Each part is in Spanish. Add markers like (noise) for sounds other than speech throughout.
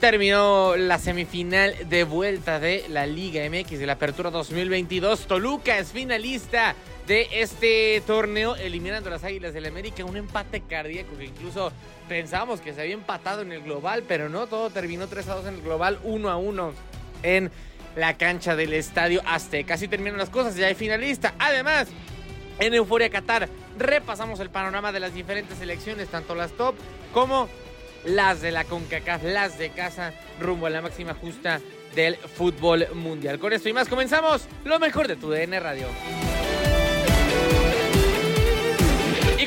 Terminó la semifinal de vuelta de la Liga MX de la Apertura 2022. Toluca es finalista de este torneo, eliminando a las Águilas del América. Un empate cardíaco que incluso pensábamos que se había empatado en el global, pero no, todo terminó 3 a 2 en el global, 1 a 1 en la cancha del Estadio Azteca. Así terminan las cosas, ya hay finalista. Además, en Euforia Qatar repasamos el panorama de las diferentes selecciones, tanto las top como las de la CONCACAF, las de casa, rumbo a la máxima justa del fútbol mundial. Con esto y más comenzamos lo mejor de tu DN Radio.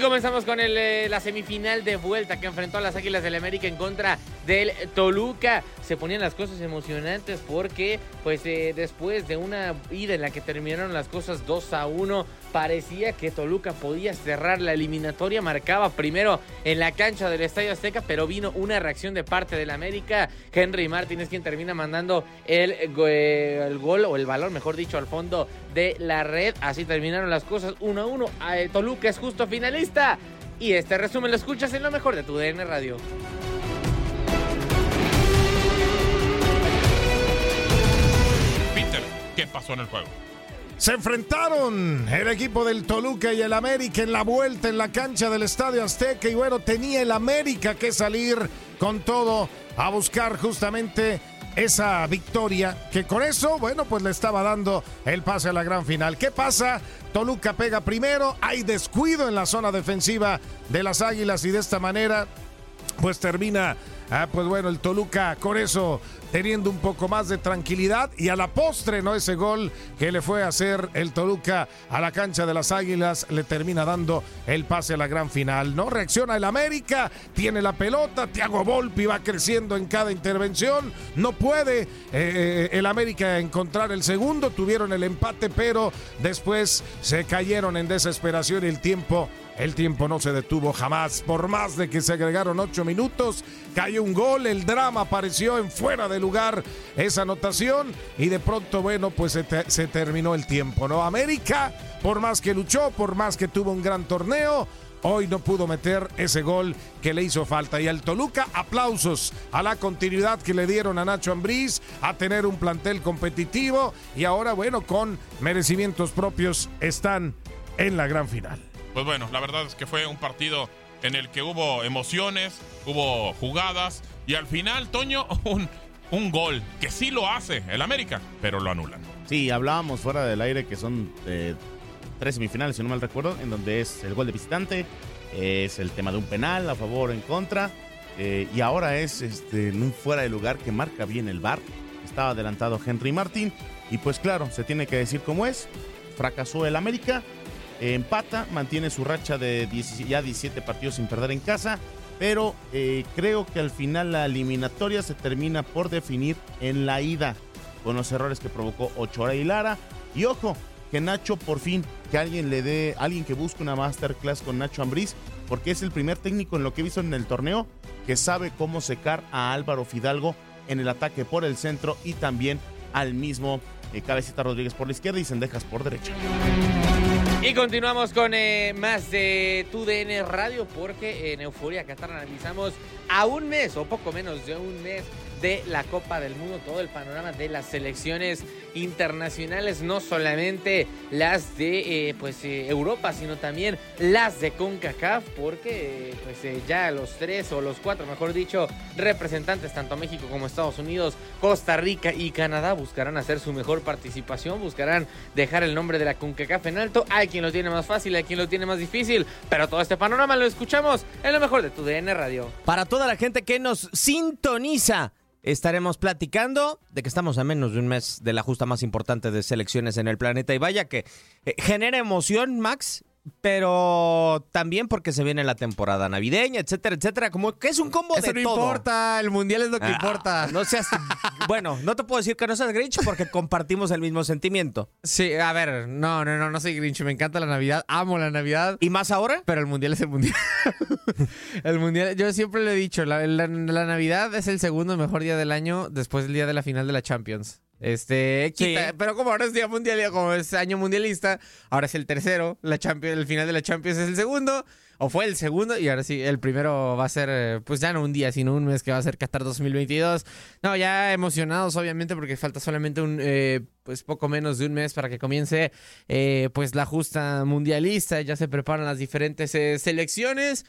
Comenzamos con eh, la semifinal de vuelta que enfrentó a las Águilas del América en contra del Toluca. Se ponían las cosas emocionantes porque, pues, eh, después de una ida en la que terminaron las cosas 2 a 1, parecía que Toluca podía cerrar la eliminatoria. Marcaba primero en la cancha del Estadio Azteca, pero vino una reacción de parte del América. Henry Martín es quien termina mandando el, eh, el gol, o el balón, mejor dicho, al fondo de la red. Así terminaron las cosas 1 a 1. Eh, Toluca es justo finalista. Y este resumen lo escuchas en lo mejor de tu DN Radio. Peter, ¿qué pasó en el juego? Se enfrentaron el equipo del Toluca y el América en la vuelta en la cancha del Estadio Azteca y bueno, tenía el América que salir con todo a buscar justamente esa victoria que con eso, bueno, pues le estaba dando el pase a la gran final. ¿Qué pasa? Toluca pega primero, hay descuido en la zona defensiva de las Águilas y de esta manera pues termina, ah, pues bueno, el Toluca con eso teniendo un poco más de tranquilidad y a la postre, ¿no? Ese gol que le fue a hacer el Toluca a la cancha de las Águilas le termina dando el pase a la gran final, ¿no? Reacciona el América, tiene la pelota, Thiago Volpi va creciendo en cada intervención, no puede eh, el América encontrar el segundo, tuvieron el empate, pero después se cayeron en desesperación y el tiempo el tiempo no se detuvo jamás. Por más de que se agregaron ocho minutos, cayó un gol, el drama apareció en fuera de lugar esa anotación y de pronto, bueno, pues se, te- se terminó el tiempo, ¿no? América, por más que luchó, por más que tuvo un gran torneo, hoy no pudo meter ese gol que le hizo falta. Y al Toluca, aplausos a la continuidad que le dieron a Nacho Ambriz, a tener un plantel competitivo y ahora, bueno, con merecimientos propios están en la gran final. Pues bueno, la verdad es que fue un partido en el que hubo emociones, hubo jugadas y al final, Toño, (laughs) un, un gol que sí lo hace el América, pero lo anulan. Sí, hablábamos fuera del aire que son eh, tres semifinales, si no mal recuerdo, en donde es el gol de visitante, es el tema de un penal a favor o en contra, eh, y ahora es este, fuera de lugar que marca bien el bar. Estaba adelantado Henry Martín, y pues claro, se tiene que decir cómo es. Fracasó el América, empata, mantiene su racha de 10 ya 17 partidos sin perder en casa, pero eh, creo que al final la eliminatoria se termina por definir en la ida, con los errores que provocó Ochoa y Lara. Y ojo, que Nacho por fin, que alguien le dé, alguien que busque una masterclass con Nacho Ambriz, porque es el primer técnico en lo que he visto en el torneo que sabe cómo secar a Álvaro Fidalgo en el ataque por el centro y también al mismo eh, Cabecita Rodríguez por la izquierda y Sendejas por derecha. Y continuamos con eh, más de tu DN Radio porque en Euforia Qatar analizamos a un mes o poco menos de un mes de la Copa del Mundo, todo el panorama de las selecciones internacionales, no solamente las de eh, pues eh, Europa, sino también las de CONCACAF, porque pues eh, ya los tres o los cuatro, mejor dicho, representantes, tanto México como Estados Unidos, Costa Rica y Canadá, buscarán hacer su mejor participación, buscarán dejar el nombre de la CONCACAF en alto. Hay quien lo tiene más fácil, hay quien lo tiene más difícil, pero todo este panorama lo escuchamos en lo mejor de tu DN Radio. Para toda la gente que nos sintoniza, estaremos platicando de que estamos a menos de un mes de la justa más importante de selecciones en el planeta. Y vaya que eh, genera emoción, Max, pero también porque se viene la temporada navideña, etcétera, etcétera. Como que es un combo Eso de no todo. importa, el mundial es lo que Ah, importa. No seas. bueno, no te puedo decir que no seas Grinch porque compartimos el mismo sentimiento. Sí, a ver, no, no, no, no soy Grinch, me encanta la Navidad, amo la Navidad. ¿Y más ahora? Pero el mundial es el mundial. (laughs) el mundial, yo siempre le he dicho, la, la- la Navidad es el segundo mejor día del año después del día de la final de la Champions. Este, quita- Sí. pero como ahora es día mundial, como es año mundialista, ahora es el tercero, la Champions, el final de la Champions es el segundo, o fue el segundo, y ahora sí, el primero va a ser, eh, pues ya no un día, sino un mes que va a ser Qatar 2022. No, ya emocionados, obviamente, porque falta solamente un, eh, pues poco menos de un mes para que comience, eh, pues la justa mundialista, ya se preparan las diferentes eh, selecciones.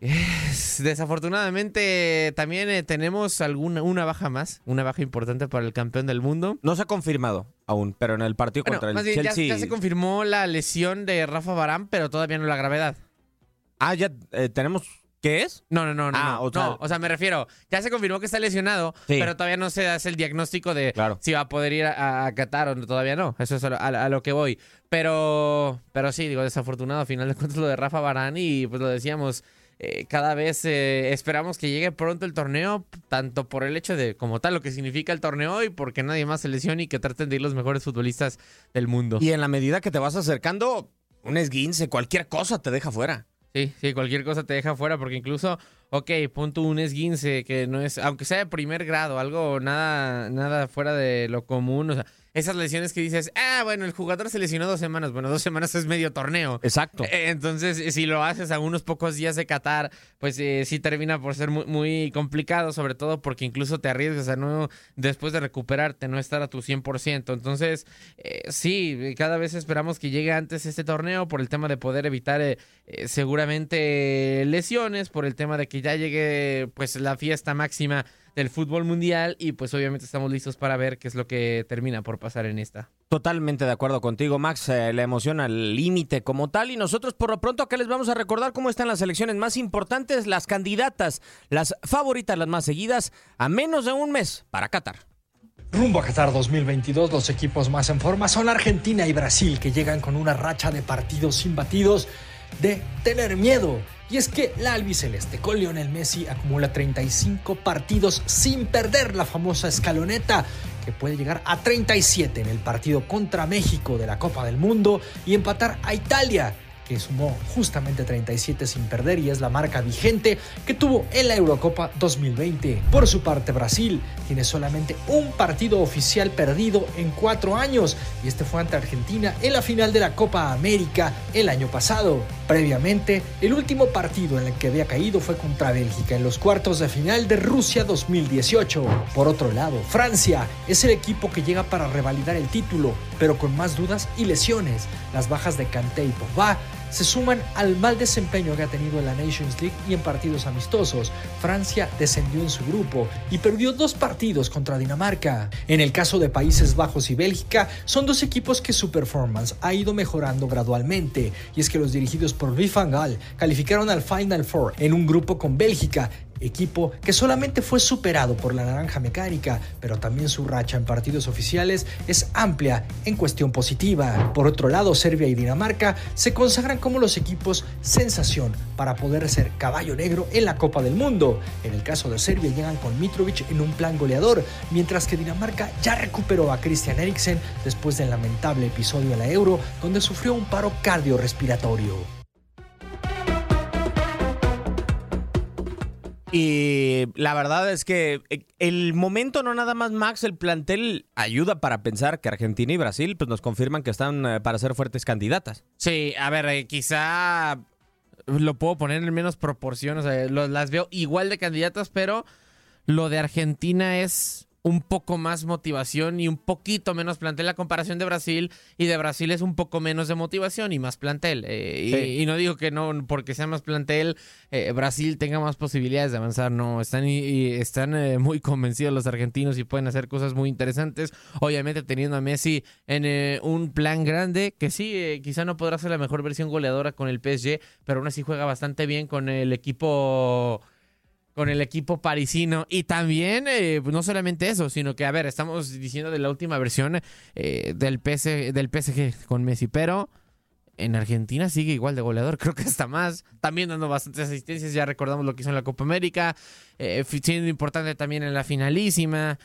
Es- desafortunadamente también eh, tenemos alguna una baja más, una baja importante para el campeón del mundo. No se ha confirmado aún, pero en el partido Bueno, contra el más bien, ya, Chelsea. ya se confirmó la lesión de Rafa Barán, pero todavía no la gravedad. Ah, ya eh, tenemos. ¿Qué es? No, no, no, no. Ah, no, o sea- no, o sea, me refiero, ya se confirmó que está lesionado, Sí. pero todavía no se hace el diagnóstico de Claro. si va a poder ir a, a Qatar o no, todavía no. Eso es a, lo- a- lo que voy. Pero, pero sí, digo, desafortunado, a final de cuentas lo de Rafa Barán y pues lo decíamos, eh, cada vez eh, esperamos que llegue pronto el torneo, tanto por el hecho de como tal lo que significa el torneo y porque nadie más se lesione y que traten de ir los mejores futbolistas del mundo. Y en la medida que te vas acercando, un esguince, cualquier cosa te deja fuera. Sí, sí, cualquier cosa te deja fuera porque incluso, ok, pon tú un esguince que no es, aunque sea de primer grado, algo nada, nada fuera de lo común, o sea, esas lesiones que dices, ah, bueno, el jugador se lesionó dos semanas, bueno, dos semanas es medio torneo. Exacto. Eh, Entonces, si lo haces a unos pocos días de Qatar, pues eh, sí termina por ser muy, muy complicado, sobre todo porque incluso te arriesgas a no, después de recuperarte, no estar a tu 100%. Entonces, eh, sí, cada vez esperamos que llegue antes este torneo por el tema de poder evitar eh, eh, seguramente lesiones, por el tema de que ya llegue pues la fiesta máxima del fútbol mundial y pues obviamente estamos listos para ver qué es lo que termina por pasar en esta. Totalmente de acuerdo contigo, Max. Eh, la emoción al límite como tal. Y nosotros, por lo pronto, acá les vamos a recordar cómo están las elecciones más importantes, las candidatas, las favoritas, las más seguidas, a menos de un mes para Qatar. Rumbo a Qatar 2022, los equipos más en forma son Argentina y Brasil, que llegan con una racha de partidos imbatidos de tener miedo. Y es que la albiceleste con Lionel Messi acumula 35 partidos sin perder la famosa escaloneta, que puede llegar a 37 en el partido contra México de la Copa del Mundo y empatar a Italia, que sumó justamente 37 sin perder y es la marca vigente que tuvo en la Eurocopa 2020. Por su parte, Brasil tiene solamente un partido oficial perdido en cuatro años y este fue ante Argentina en la final de la Copa América el año pasado. Previamente, el último partido en el que había caído fue contra Bélgica en los cuartos de final de Rusia 2018. Por otro lado, Francia es el equipo que llega para revalidar el título, pero con más dudas y lesiones. Las bajas de Kanté y Pogba se suman al mal desempeño que ha tenido en la Nations League y en partidos amistosos. Francia descendió en su grupo y perdió dos partidos contra Dinamarca. En el caso de Países Bajos y Bélgica, son dos equipos que su performance ha ido mejorando gradualmente, y es que los dirigidos por Louis calificaron al Final Four en un grupo con Bélgica equipo que solamente fue superado por la naranja mecánica, pero también su racha en partidos oficiales es amplia en cuestión positiva. Por otro lado, Serbia y Dinamarca se consagran como los equipos sensación para poder ser caballo negro en la Copa del Mundo. En el caso de Serbia llegan con Mitrovic en un plan goleador, mientras que Dinamarca ya recuperó a Christian Eriksen después del lamentable episodio de la Euro donde sufrió un paro cardiorrespiratorio. Y la verdad es que eh, el momento no nada más Max, el plantel ayuda para pensar que Argentina y Brasil pues nos confirman que están eh, para ser fuertes candidatas. Sí, a ver, eh, quizá lo puedo poner en menos proporciones, las veo igual de candidatas, pero lo de Argentina es un poco más motivación y un poquito menos plantel. La comparación de Brasil y de Brasil es un poco menos de motivación y más plantel. Eh, y, no digo que no, porque sea más plantel, eh, Brasil tenga más posibilidades de avanzar. No, están, y, están eh, muy convencidos los argentinos y pueden hacer cosas muy interesantes. Obviamente teniendo a Messi en un plan grande, que sí, quizá no podrá ser la mejor versión goleadora con el PSG, pero aún así juega bastante bien con el equipo con el equipo parisino. Y también, eh, no solamente eso, sino que, a ver, estamos diciendo de la última versión eh, del, PS, del PSG con Messi, pero en Argentina sigue igual de goleador, (laughs) creo que está más. También dando bastantes asistencias, ya recordamos lo que hizo en la Copa América, eh, siendo importante también en la finalísima.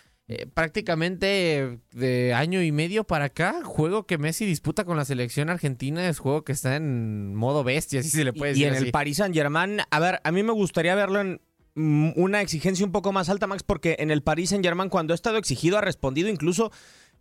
prácticamente de año y medio para acá, juego que Messi disputa con la selección argentina es juego que está en modo bestia, así se le puede decir. Y en el Paris Saint Germain, a ver, a mí me gustaría verlo en una exigencia un poco más alta, Max, porque en el Paris Saint Germain, cuando ha estado exigido, ha respondido incluso.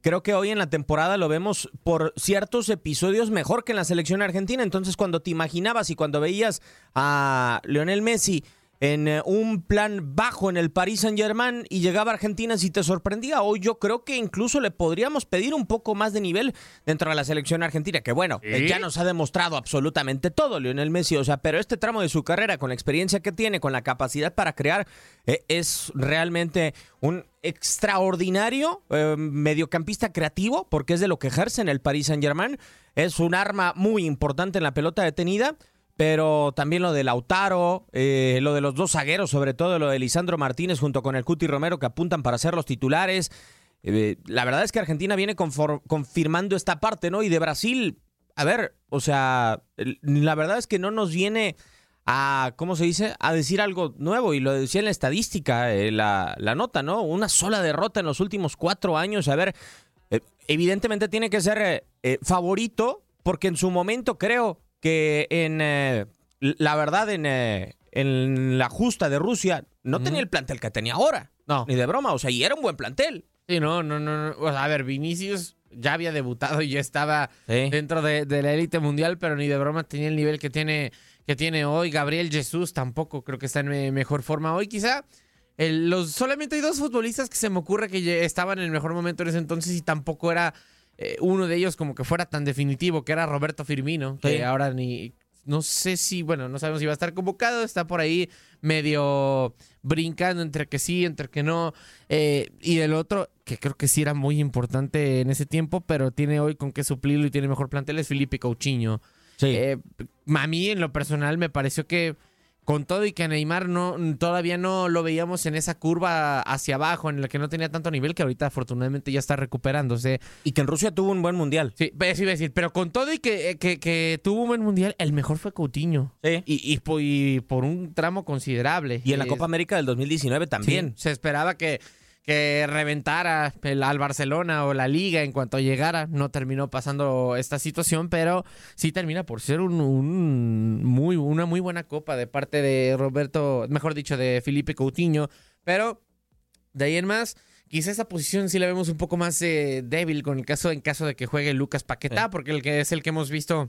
Creo que hoy en la temporada lo vemos por ciertos episodios mejor que en la selección argentina. Entonces, cuando te imaginabas y cuando veías a Lionel Messi en eh, un plan bajo en el Paris Saint Germain y llegaba a Argentina si te sorprendía. Hoy yo creo que incluso le podríamos pedir un poco más de nivel dentro de la selección argentina, que bueno, eh, ya nos ha demostrado absolutamente todo Lionel Messi, o sea, pero este tramo de su carrera, con la experiencia que tiene, con la capacidad para crear, eh, es realmente un extraordinario mediocampista creativo, porque es de lo que ejerce en el Paris Saint Germain. Es un arma muy importante en la pelota detenida pero también lo de Lautaro, eh, lo de los dos zagueros, sobre todo lo de Lisandro Martínez junto con el Cuti Romero que apuntan para ser los titulares. Eh, la verdad es que Argentina viene confirmando esta parte, ¿no? Y de Brasil, a ver, o sea, la verdad es que no nos viene a, ¿cómo se dice? A decir algo nuevo. Y lo decía en la estadística, eh, la, la, nota, ¿no? Una sola derrota en los últimos cuatro años. A ver, evidentemente tiene que ser favorito, porque en su momento creo que en eh, la verdad en, eh, en, la justa de Rusia no tenía el plantel que tenía ahora. No. Ni de broma, o sea, y era un buen plantel. Sí, no, no, no. O sea, a ver, Vinicius ya había debutado y ya estaba dentro de, la élite mundial, pero ni de broma tenía el nivel que tiene, que tiene hoy. Gabriel Jesús tampoco creo que está en mejor forma hoy. Quizá los, solamente hay dos futbolistas que se me ocurre que estaban en el mejor momento en ese entonces y tampoco era eh, uno de ellos como que fuera tan definitivo, que era Roberto Firmino, que ahora ni... No sé si, bueno, no sabemos si va a estar convocado, está por ahí medio brincando entre que sí, entre que no. Eh, y el otro, que creo que sí era muy importante en ese tiempo, pero tiene hoy con qué suplirlo y tiene mejor plantel, es Felipe Coutinho. Sí. Eh, a mí, en lo personal, me pareció que con todo y que Neymar no todavía no lo veíamos en esa curva hacia abajo en la que no tenía tanto nivel que ahorita afortunadamente ya está recuperándose. Y que en Rusia tuvo un buen mundial. Sí sí iba a decir pero con todo y que, que, tuvo un buen mundial el mejor fue Coutinho. Sí. Y, y, por un tramo considerable. Y en la Copa América del 2019 también. Se esperaba que que reventara el- al Barcelona o la liga en cuanto llegara. No terminó pasando esta situación, pero sí termina por ser un, un muy, una muy buena copa de parte de Roberto, mejor dicho, de Felipe Coutinho. Pero de ahí en más, quizá esa posición sí la vemos un poco más eh, débil con el caso en caso de que juegue Lucas Paquetá, porque el que es el que hemos visto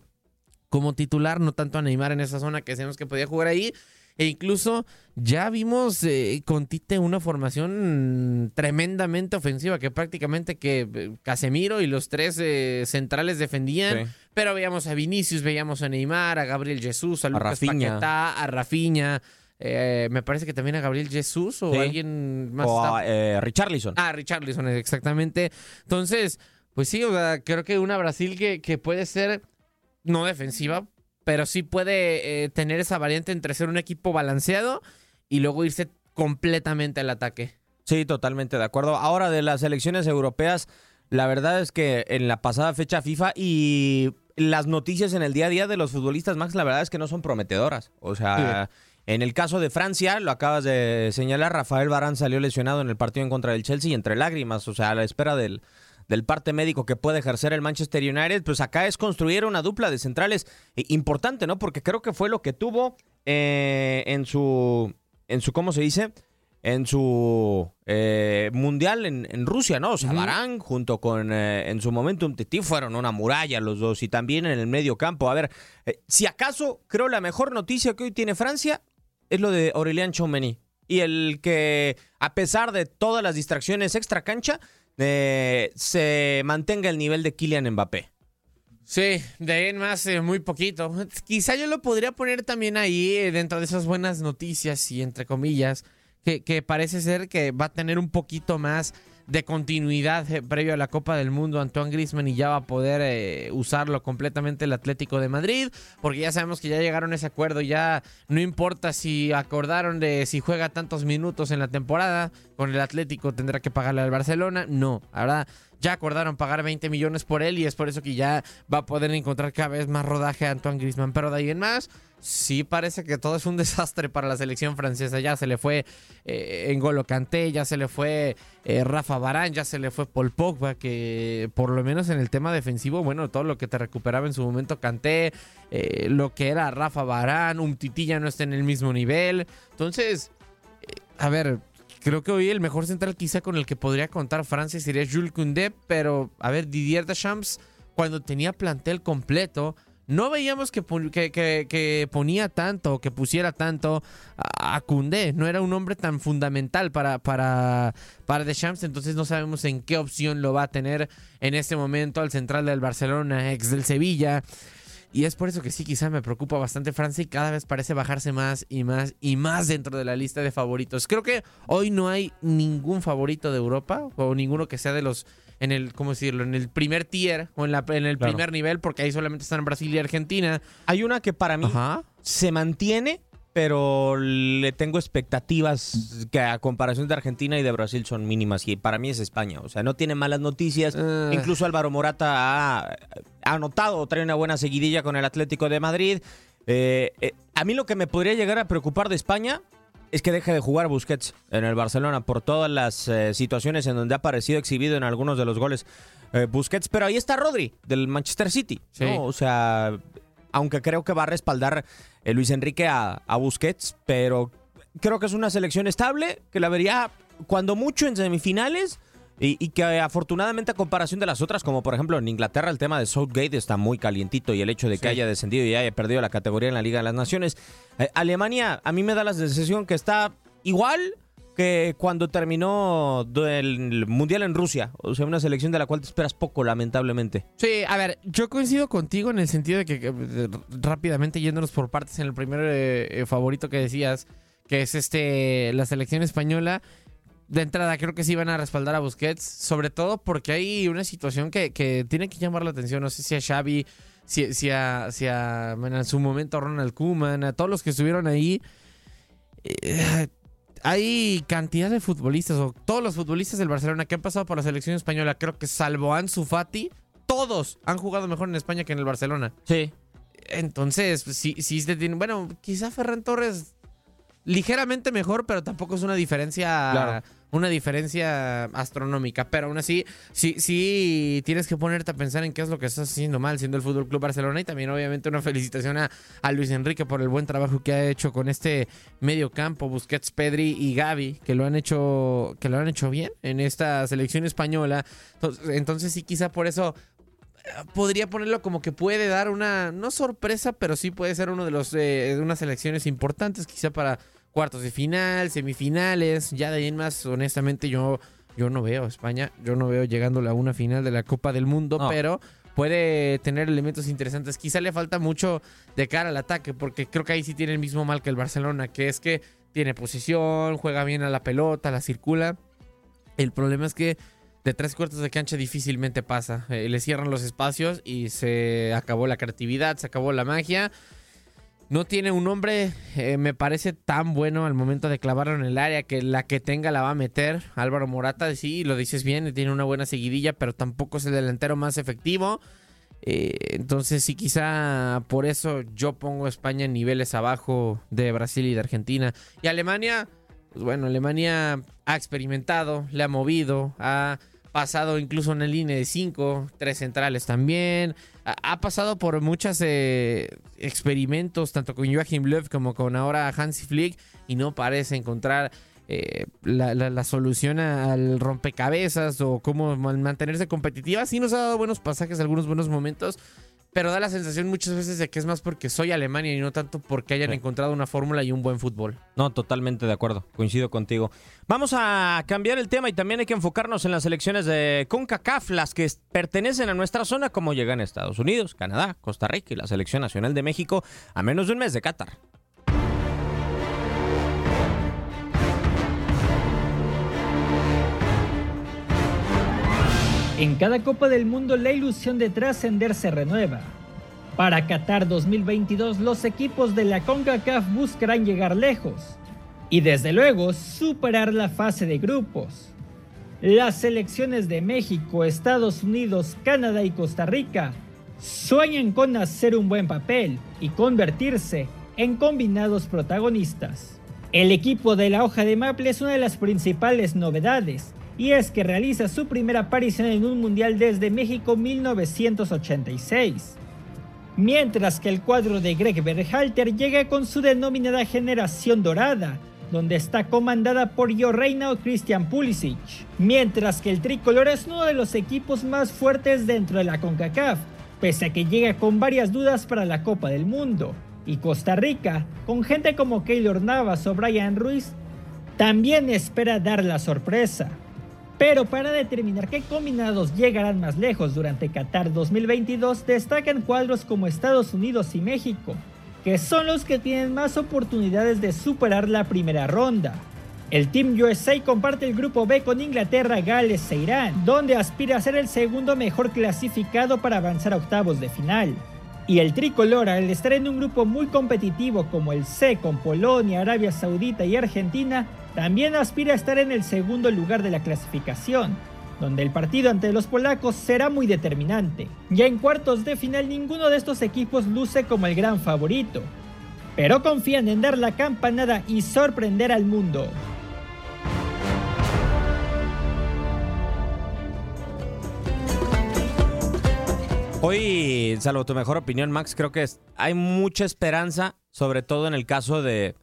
como titular, no tanto a Neymar en esa zona que sabemos que podía jugar ahí. E incluso ya vimos eh, con Tite una formación tremendamente ofensiva, que prácticamente que eh, Casemiro y los tres eh, centrales defendían. Sí. Pero veíamos a Vinicius, veíamos a Neymar, a Gabriel Jesús, a Lucas Rafinha. Paquetá, a Rafinha. eh, me parece que también a Gabriel Jesús o Sí. alguien más. O a eh, Richarlison. Ah, Richarlison, exactamente. Entonces, pues sí, o sea, creo que una Brasil que, que puede ser no defensiva, pero sí puede eh, tener esa variante entre ser un equipo balanceado y luego irse completamente al ataque. Sí, totalmente de acuerdo. Ahora de las elecciones europeas, la verdad es que en la pasada fecha FIFA y las noticias en el día a día de los futbolistas, Max, la verdad es que no son prometedoras. O sea, en el caso de Francia, lo acabas de señalar, Rafael Barán salió lesionado en el partido en contra del Chelsea entre lágrimas, o sea, a la espera del, del parte médico que puede ejercer el Manchester United, pues acá es construir una dupla de centrales eh, importante, ¿no? Porque creo que fue lo que tuvo eh, en su, en su, ¿cómo se dice? En su eh, mundial en, en Rusia, ¿no? O sea, Varane junto con eh, en su momento un Titi fueron una muralla los dos y también en el medio campo. A ver, eh, si acaso creo la mejor noticia que hoy tiene Francia es lo de Aurelien Chouameni y el que a pesar de todas las distracciones extra cancha eh, se mantenga el nivel de Kylian Mbappé. Sí, de ahí en más, eh, muy poquito. Quizá yo lo podría poner también ahí eh, dentro de esas buenas noticias y entre comillas, que, que parece ser que va a tener un poquito más de continuidad eh, previo a la Copa del Mundo Antoine Griezmann y ya va a poder eh, usarlo completamente el Atlético de Madrid, porque ya sabemos que ya llegaron a ese acuerdo, ya no importa si acordaron de si juega tantos minutos en la temporada, con el Atlético tendrá que pagarle al Barcelona, no, ahora ya acordaron pagar 20 millones por él y es por eso que ya va a poder encontrar cada vez más rodaje a Antoine Griezmann, pero de ahí en más sí parece que todo es un (laughs) desastre para la selección francesa. Ya se le fue eh, N'Golo Kanté, ya se le fue eh, Rafa Barán, ya se le fue Paul Pogba, que por lo menos en el tema defensivo, bueno, todo lo que te recuperaba en su momento Kanté, eh, lo que era Rafa Barán, un Titi ya no está en el mismo nivel. Entonces, eh, a ver, creo que hoy el mejor central quizá con el que podría contar Francia sería Jules Koundé, pero a ver, Didier Deschamps cuando tenía plantel completo no veíamos que, pon- que, que- que ponía tanto, que pusiera tanto a, a Koundé. No era un hombre tan fundamental para, para, para Deschamps, entonces no sabemos en qué opción lo va a tener en este momento al central del Barcelona, ex del Sevilla. Y es por eso que sí, quizá me preocupa bastante Francia y cada vez parece bajarse más y más y más dentro de la lista de favoritos. Creo que hoy no hay ningún favorito de Europa o ninguno que sea de los en el, ¿cómo decirlo? En el primer tier o en, la, en el Claro. primer nivel, porque ahí solamente están Brasil y Argentina. Hay una que para mí se mantiene, pero le tengo expectativas que a comparación de Argentina y de Brasil son mínimas. Y para mí es España. O sea, no tiene malas noticias. Ah. Incluso Álvaro Morata ha, ha anotado, trae una buena seguidilla con el Atlético de Madrid. Eh, eh, a mí lo que me podría llegar a preocupar de España es que deje de jugar Busquets en el Barcelona por todas las eh, situaciones en donde ha aparecido exhibido en algunos de los goles eh, Busquets. Pero ahí está Rodri, del Manchester City. Sí. ¿no? O sea, aunque creo que va a respaldar eh, Luis Enrique a, a Busquets, pero creo que es una selección estable, que la vería cuando mucho en semifinales. Y, y que afortunadamente a comparación de las otras, como por ejemplo en Inglaterra, el tema de Southgate está muy calientito y el hecho de que Sí. haya descendido y haya perdido la categoría en la Liga de las Naciones. Eh, Alemania, a mí me da la sensación que está igual que cuando terminó el Mundial en Rusia. O sea, una selección de la cual te esperas poco, lamentablemente. Sí, a ver, yo coincido contigo en el sentido de que, rápidamente yéndonos por partes en el primer eh, eh, favorito que decías, que es este la selección española. De entrada, creo que sí van a respaldar a Busquets, sobre todo porque hay una situación que, que tiene que llamar la atención. No sé si a Xavi, si, si a, si a en su momento a Ronald Koeman, a todos los que estuvieron ahí. eh, hay cantidad de futbolistas, o todos los futbolistas del Barcelona que han pasado por la selección española, creo que salvo Ansu Fati, todos han jugado mejor en España que en el Barcelona. Sí. Entonces, pues, sí, sí se tiene. Bueno, quizá Ferran Torres ligeramente mejor, pero tampoco es una diferencia Claro. Una diferencia astronómica. Pero aún así, sí, sí tienes que ponerte a pensar en qué es lo que estás haciendo mal siendo el Fútbol Club Barcelona. Y también, obviamente, una felicitación a, Luis Enrique por el buen trabajo que ha hecho con este medio campo, Busquets, Pedri y Gaby, que lo han hecho, que lo han hecho bien en esta selección española. Entonces, sí, quizá por eso eh, podría ponerlo como que puede dar una, no sorpresa, pero sí puede ser uno de los eh, unas importantes, quizá para cuartos de final, semifinales. Ya de ahí en más, honestamente, yo, yo no veo a España, yo no veo llegándole a una final de la Copa del Mundo, No. pero puede tener elementos interesantes. Quizá le falta mucho de cara al ataque, porque creo que ahí sí tiene el mismo mal que el Barcelona, que es que tiene posición, juega bien a la pelota, la circula. El problema es que de tres cuartos de cancha difícilmente pasa. Eh, le cierran los espacios y se acabó la creatividad, se acabó la magia. No tiene un hombre, eh, me parece tan bueno al momento de clavarlo en el área que la que tenga la va a meter. Álvaro Morata, sí, lo dices bien, tiene una buena seguidilla, pero tampoco es el delantero más efectivo. Eh, entonces sí, quizá por eso yo pongo a España en niveles abajo de Brasil y de Argentina. Y Alemania, pues bueno, Alemania ha experimentado, le ha movido, ha pasado incluso en la línea de 5, tres centrales también. Ha, pasado por muchos experimentos, tanto con Joachim Löw como con ahora Hansi Flick, y no parece encontrar eh, la, la- solución al rompecabezas o cómo man- mantenerse competitiva. Sí nos ha dado buenos pasajes, algunos buenos momentos, pero da la sensación muchas veces de que es más porque soy Alemania y no tanto porque hayan encontrado una fórmula y un buen fútbol. No, totalmente de acuerdo. Coincido contigo. Vamos a cambiar el tema y también hay que enfocarnos en las elecciones de CONCACAF, las que pertenecen a nuestra zona, como llegan Estados Unidos, Canadá, Costa Rica y la Selección Nacional de México a menos de un mes de Qatar. En cada Copa del Mundo la ilusión de trascender se renueva. Para Qatar 2022 los equipos de la CONCACAF buscarán llegar lejos y desde luego superar la fase de grupos. Las selecciones de México, Estados Unidos, Canadá y Costa Rica sueñan con hacer un buen papel y convertirse en combinados protagonistas. El equipo de la hoja de maple es una de las principales novedades, y es que realiza su primera aparición en un mundial desde México 1986. Mientras que el cuadro de Greg Berhalter llega con su denominada generación dorada, donde está comandada por Gio Reina o Christian Pulisic. Mientras que el tricolor es uno de los equipos más fuertes dentro de la CONCACAF, pese a que llega con varias dudas para la Copa del Mundo. Y Costa Rica, con gente como Keylor Navas o Brian Ruiz, también espera dar la sorpresa. Pero para determinar qué combinados llegarán más lejos durante Qatar 2022, destacan cuadros como Estados Unidos y México, que son los que tienen más oportunidades de superar la primera ronda. El Team USA comparte el grupo B con Inglaterra, Gales e Irán, donde aspira a ser el segundo mejor clasificado para avanzar a octavos de final. Y el tricolor, al estar en un grupo muy competitivo como el C con Polonia, Arabia Saudita y Argentina, también aspira a estar en el segundo lugar de la clasificación, donde el partido ante los polacos será muy determinante. Ya en cuartos de final ninguno de estos equipos luce como el gran favorito, pero confían en dar la campanada y sorprender al mundo. Hoy, salvo tu mejor opinión, Max, creo que hay mucha esperanza, sobre todo en el caso de,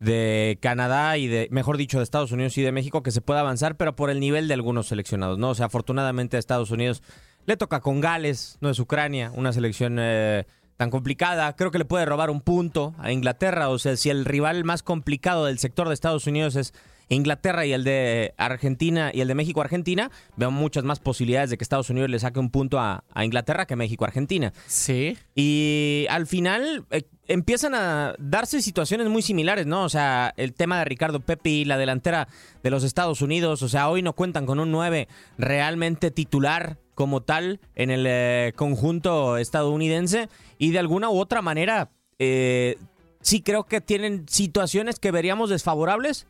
de Canadá y de, mejor dicho, de Estados Unidos y de México, que se pueda avanzar, pero por el nivel de algunos seleccionados, ¿no? O sea, afortunadamente a Estados Unidos le toca con Gales, no es Ucrania, una selección eh, tan complicada. Creo que le puede robar un punto a Inglaterra. O sea, si el rival más complicado del sector de Estados Unidos es Inglaterra y el de Argentina y el de México-Argentina, veo muchas más posibilidades de que Estados Unidos le saque un punto a, a Inglaterra que México-Argentina. Sí. Y al final eh, empiezan a darse situaciones muy similares, ¿no? O sea, el tema de Ricardo Pepi, la delantera de los Estados Unidos, o sea, hoy no cuentan con un 9 realmente titular como tal en el eh, conjunto estadounidense y de alguna u otra manera eh, sí creo que tienen situaciones que veríamos desfavorables,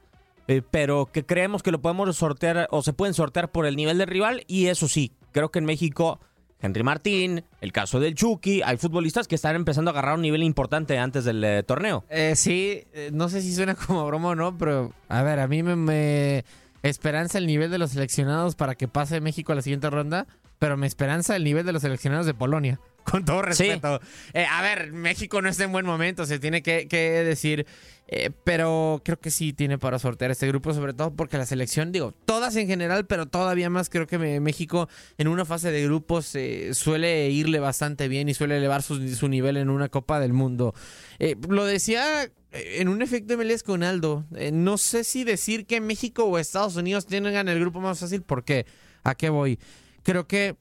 eh, pero que creemos que lo podemos sortear o se pueden sortear por el nivel del rival y eso sí, creo que en México Henry Martín, el caso del Chucky, hay futbolistas que están empezando a agarrar un nivel importante antes del eh, torneo. Eh, sí, eh, no sé si suena (laughs) como broma o no, pero a ver, a mí me, me, esperanza el nivel de los seleccionados para que pase México a la siguiente ronda, pero me esperanza el nivel de los seleccionados de Polonia. (laughs) Con todo respeto. Eh, a ver, México no está en buen momento, se tiene que, que decir. Eh, pero creo que sí tiene para sortear este grupo, sobre todo porque la selección, digo, todas en general, pero todavía más creo que México en una fase de grupos eh, suele irle bastante bien y suele elevar su, su nivel en una Copa del Mundo. Eh, lo decía en un efecto MLS con Aldo. no sé si decir que México o Estados Unidos tengan el grupo más fácil, porque ¿a qué voy? Creo que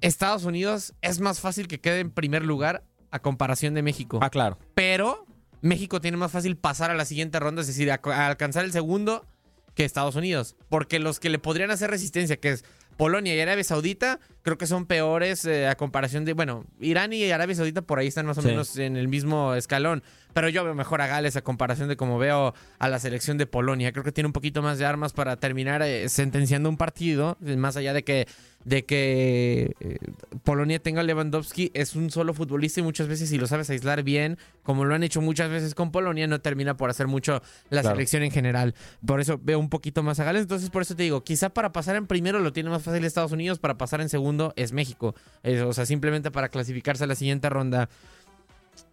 Estados Unidos es más fácil que quede en primer lugar a comparación de México. Ah, claro. Pero México tiene más fácil pasar a la siguiente ronda, es decir, a, a alcanzar el segundo que Estados Unidos. Porque los que le podrían hacer resistencia, que es Polonia y Arabia Saudita, creo que son peores eh, a comparación de, bueno, Irán y Arabia Saudita por ahí están más o Sí. menos en el mismo escalón. Pero yo veo mejor a Gales a comparación de como veo a la selección de Polonia. Creo que tiene un poquito más de armas para terminar eh, sentenciando un partido, más allá de que de que eh, Polonia tenga a Lewandowski, es un solo futbolista y muchas veces si lo sabes aislar bien, como lo han hecho muchas veces con Polonia, no termina por hacer mucho la Claro. selección en general. Por eso veo un poquito más a Gales. Entonces, por eso te digo, quizá para pasar en primero lo tiene más fácil Estados Unidos, para pasar en segundo es México. Eh, o sea, simplemente para clasificarse a la siguiente ronda.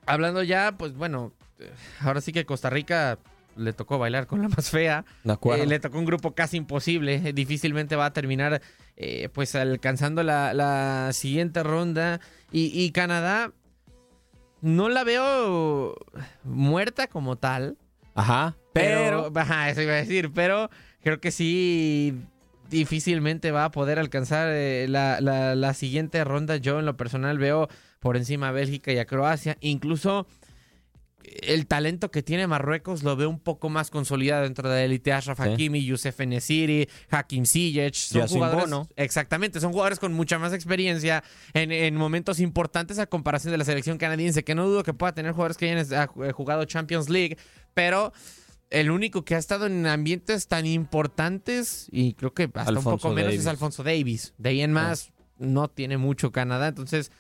Hablando ya, pues bueno, eh, ahora sí que Costa Rica le tocó bailar con la más fea. De acuerdo. Eh, le tocó un grupo casi imposible. difícilmente va a terminar eh, pues alcanzando la, la siguiente ronda. Y, y Canadá no la veo muerta como tal. Ajá. Pero, Pero. ajá, eso iba a decir, pero creo que sí difícilmente va a poder alcanzar eh, la, la- la siguiente ronda. Yo en lo personal veo por encima a Bélgica y a Croacia. Incluso el talento que tiene Marruecos lo veo un poco más consolidado dentro de la élite. Ashraf Sí. Hakimi, Youssef Nesiri, Hakim Ziyech. Son jugadores, Bono. exactamente, son jugadores con mucha más experiencia en, en momentos importantes a comparación de la selección canadiense, que no dudo que pueda tener jugadores que hayan eh, jugado Champions League, pero el único que ha estado en ambientes tan importantes y creo que hasta un poco menos es Alfonso Davis. De ahí en más no tiene mucho Canadá, entonces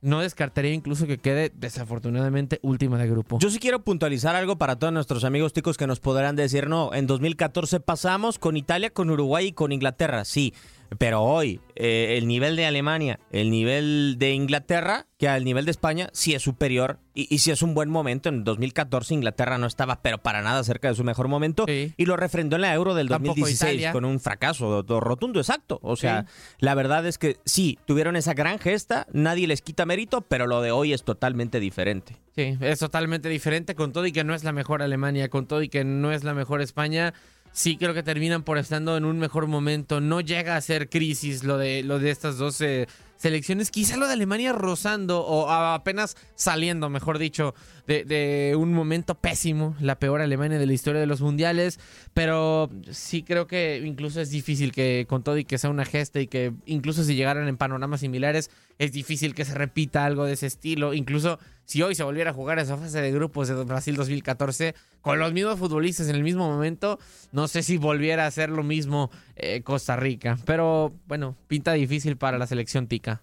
no descartaría incluso que quede desafortunadamente última de grupo. Yo sí quiero puntualizar algo para todos nuestros amigos ticos que nos podrán decir, no, en 2014 pasamos con Italia, con Uruguay y con Inglaterra, sí, pero hoy eh, el nivel de Alemania, el nivel de Inglaterra, que al nivel de España, sí es superior y, y sí es un buen momento. En 2014 Inglaterra no estaba, pero para nada cerca de su mejor momento y lo refrendó en la Euro del Tampoco 2016 Italia. con un fracaso do- rotundo, exacto. O sea, Sí. la verdad es que sí, tuvieron esa gran gesta, nadie les quita mérito, pero lo de hoy es totalmente diferente. Sí, es totalmente diferente con todo y que no es la mejor Alemania, con todo y que no es la mejor España. Sí creo que terminan por estando en un mejor momento. No llega a ser crisis lo de, lo de estas dos eh, selecciones. Quizá lo de Alemania rozando o apenas saliendo, mejor dicho, de, de un momento pésimo. La peor Alemania de la historia de los mundiales. Pero sí creo que incluso es difícil que con todo y que sea una gesta y que incluso si llegaran en panoramas similares, es difícil que se repita algo de ese estilo. Incluso si hoy se volviera a jugar esa fase de grupos de Brasil 2014 con los mismos futbolistas en el mismo momento, no sé si volviera a ser lo mismo eh, Costa Rica. Pero bueno, pinta difícil para la selección tica.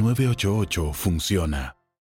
988 funciona.